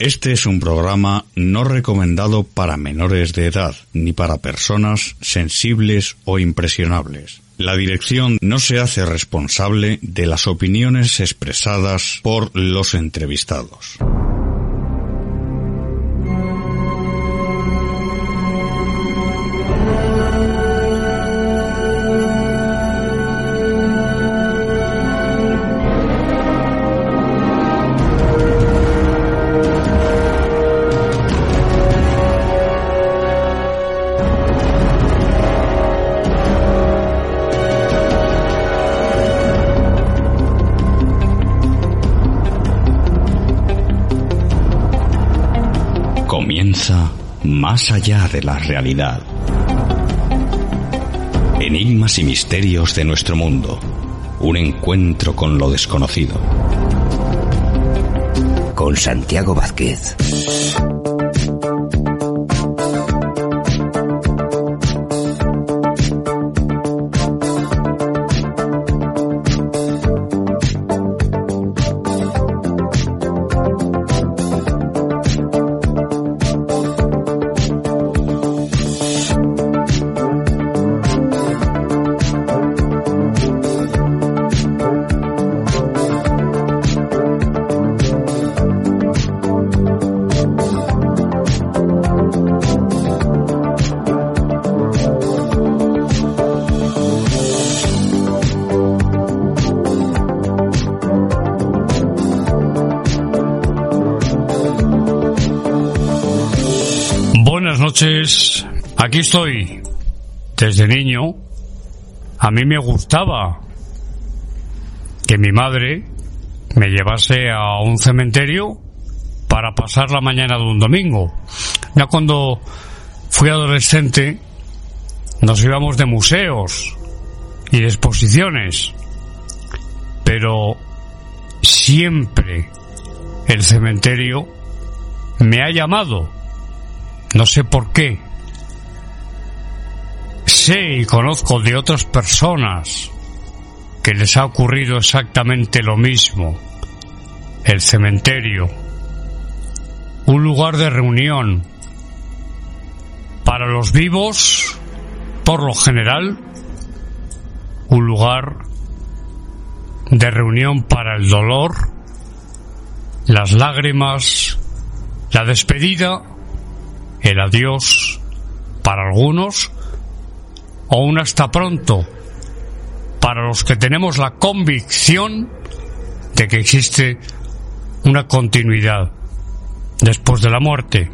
Este es un programa no recomendado para menores de edad, ni para personas sensibles o impresionables. La dirección no se hace responsable de las opiniones expresadas por los entrevistados. Más allá de la realidad. Enigmas y misterios de nuestro mundo. Un encuentro con lo desconocido. Con Santiago Vázquez. Noches, aquí estoy. Desde niño, a mí me gustaba que mi madre me llevase a un cementerio para pasar la mañana de un domingo. Ya cuando fui adolescente, nos íbamos de museos y de exposiciones, pero siempre el cementerio me ha llamado. No sé por qué. Sé y conozco de otras personas que les ha ocurrido exactamente lo mismo. El cementerio. Un lugar de reunión. Para los vivos, por lo general, un lugar de reunión para el dolor, las lágrimas, la despedida, el adiós para algunos o un hasta pronto para los que tenemos la convicción de que existe una continuidad después de la muerte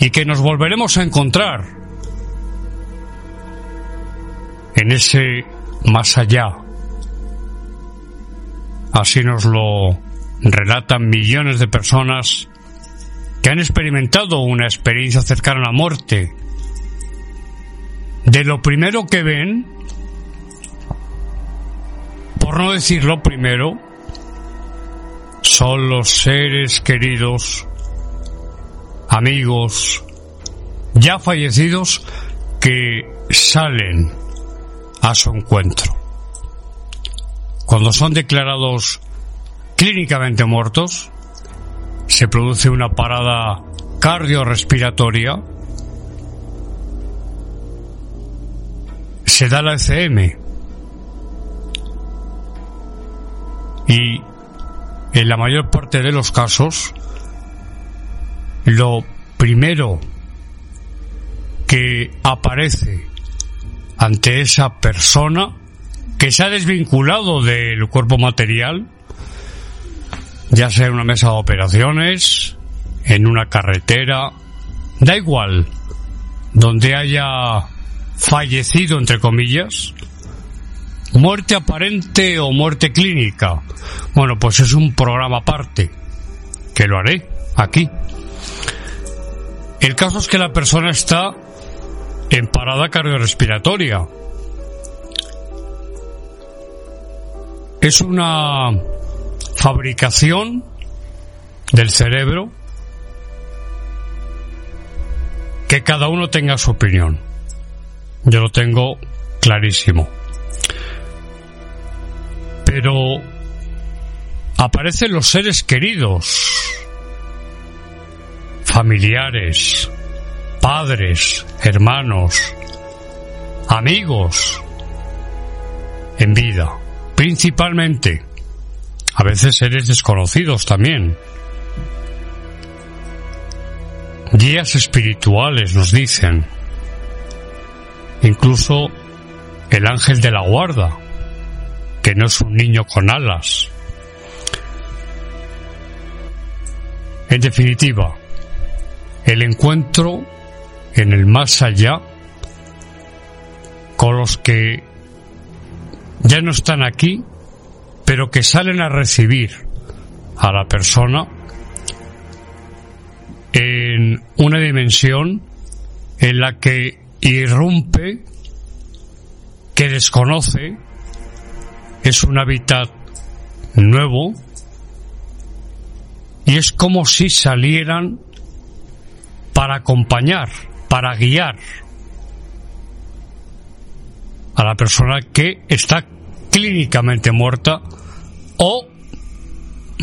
y que nos volveremos a encontrar en ese más allá. Así nos lo relatan millones de personas que han experimentado una experiencia cercana a la muerte. De lo primero que ven, por no decir lo primero, son los seres queridos, amigos, ya fallecidos, que salen a su encuentro. Cuando son declarados clínicamente muertos, se produce una parada cardiorrespiratoria, se da la ECM y en la mayor parte de los casos lo primero que aparece ante esa persona que se ha desvinculado del cuerpo material ya sea en una mesa de operaciones, en una carretera, da igual, donde haya fallecido, entre comillas, muerte aparente o muerte clínica. Bueno, pues es un programa aparte, que lo haré aquí. El caso es que la persona está en parada cardiorrespiratoria. Es una fabricación del cerebro que cada uno tenga su opinión. Yo lo tengo clarísimo. Pero aparecen los seres queridos. familiares, padres, hermanos, amigos, en vida, principalmente. A veces seres desconocidos también. Guías espirituales nos dicen. Incluso el ángel de la guarda, que no es un niño con alas. En definitiva, el encuentro en el más allá con los que ya no están aquí, pero que salen a recibir a la persona en una dimensión en la que irrumpe, que desconoce, es un hábitat nuevo y es como si salieran para acompañar, para guiar a la persona que está clínicamente muerta o,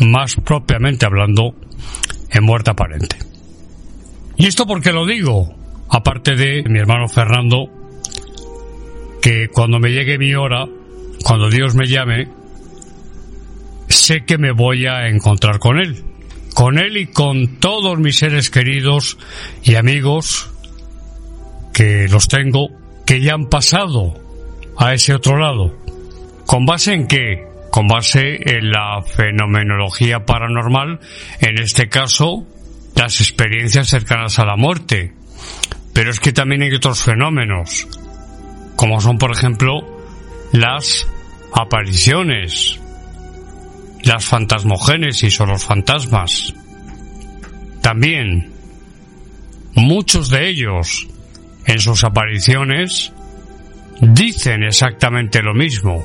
más propiamente hablando, en muerte aparente. ¿Y esto por qué lo digo? Aparte de mi hermano Fernando, que cuando me llegue mi hora, cuando Dios me llame, sé que me voy a encontrar con Él. Con Él y con todos mis seres queridos y amigos que los tengo, que ya han pasado a ese otro lado. ¿Con base en qué? Con base en la fenomenología paranormal, en este caso, las experiencias cercanas a la muerte. Pero es que también hay otros fenómenos, como son, por ejemplo, las apariciones, las fantasmogénesis o los fantasmas. También, muchos de ellos, en sus apariciones, dicen exactamente lo mismo.